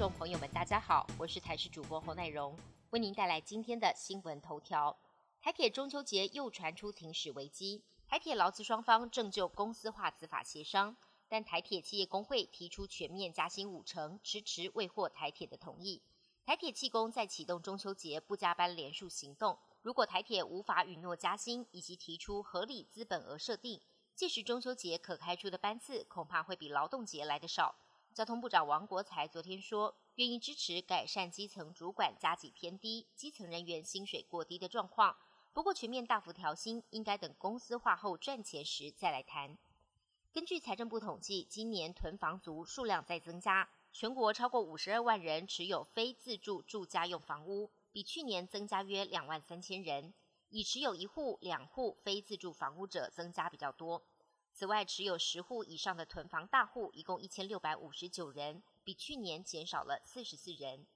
众朋友们，大家好，我是台视主播侯乃荣，为您带来今天的新闻头条。台铁中秋节又传出停驶危机，台铁劳资双方正就公司化资法协商，但台铁企业工会提出全面加薪五成，迟迟未获台铁的同意。台铁气工在启动中秋节不加班连署行动，如果台铁无法允诺加薪以及提出合理资本额设定，届时中秋节可开出的班次恐怕会比劳动节来的少。交通部长王国才昨天说，愿意支持改善基层主管加给偏低、基层人员薪水过低的状况。不过，全面大幅调薪应该等公司化后赚钱时再来谈。根据财政部统计，今年囤房族数量在增加，全国超过五十二万人持有非自住住家用房屋，比去年增加约两万三千人。已持有一户、两户非自住房屋者增加比较多。此外，持有十户以上的囤房大户一共一千六百五十九人，比去年减少了四十四人。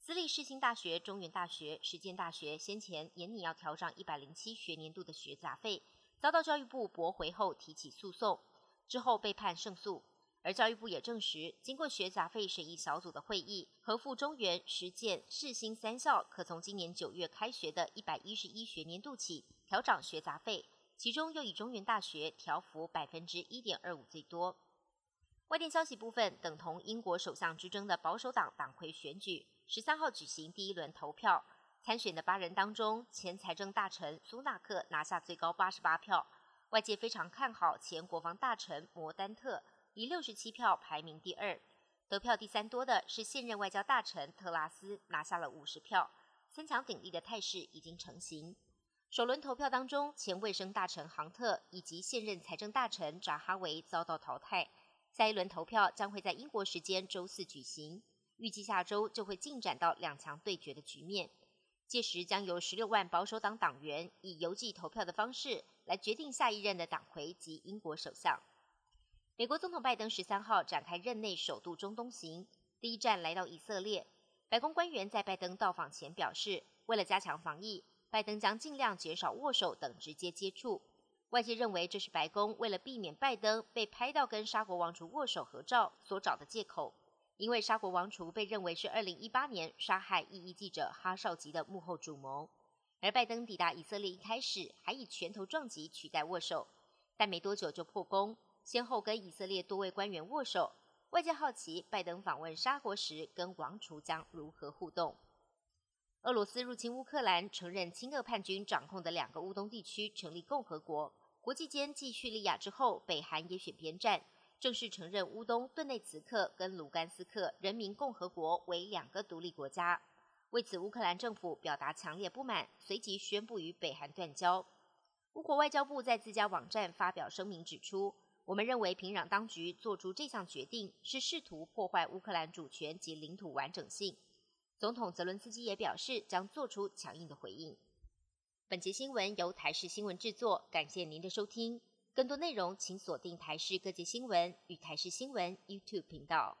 私立世新大学、中原大学、实践大学先前年拟要调涨一百零七学年度的学杂费，遭到教育部驳回后提起诉讼，之后被判胜诉。而教育部也证实，经过学杂费审议小组的会议，合附中原、实践、世新三校可从今年九月开学的一百一十一学年度起调涨学杂费。其中又以中原大学调幅百分之一点二五最多。外电消息部分，等同英国首相之争的保守党党魁选举，十三号举行第一轮投票。参选的八人当中，前财政大臣苏纳克拿下最高八十八票，外界非常看好前国防大臣摩丹特，以六十七票排名第二。得票第三多的是现任外交大臣特拉斯，拿下了五十票，三强鼎立的态势已经成型。首轮投票当中，前卫生大臣杭特以及现任财政大臣扎哈维遭到淘汰。下一轮投票将会在英国时间周四举行，预计下周就会进展到两强对决的局面。届时将由十六万保守党党员以邮寄投票的方式来决定下一任的党魁及英国首相。美国总统拜登十三号展开任内首度中东行，第一站来到以色列。白宫官员在拜登到访前表示，为了加强防疫。拜登将尽量减少握手等直接接触。外界认为这是白宫为了避免拜登被拍到跟沙国王储握手合照所找的借口，因为沙国王储被认为是2018年杀害异议记者哈绍吉的幕后主谋。而拜登抵达以色列一开始还以拳头撞击取代握手，但没多久就破功，先后跟以色列多位官员握手。外界好奇拜登访问沙国时跟王储将如何互动。俄罗斯入侵乌克兰，承认亲俄叛军掌控的两个乌东地区成立共和国。国际间继叙利亚之后，北韩也选边站，正式承认乌东顿内茨克跟卢甘斯克人民共和国为两个独立国家。为此，乌克兰政府表达强烈不满，随即宣布与北韩断交。乌国外交部在自家网站发表声明指出：“我们认为平壤当局做出这项决定，是试图破坏乌克兰主权及领土完整性。”总统泽伦斯基也表示将做出强硬的回应。本节新闻由台视新闻制作，感谢您的收听。更多内容请锁定台视各界新闻与台视新闻 YouTube 频道。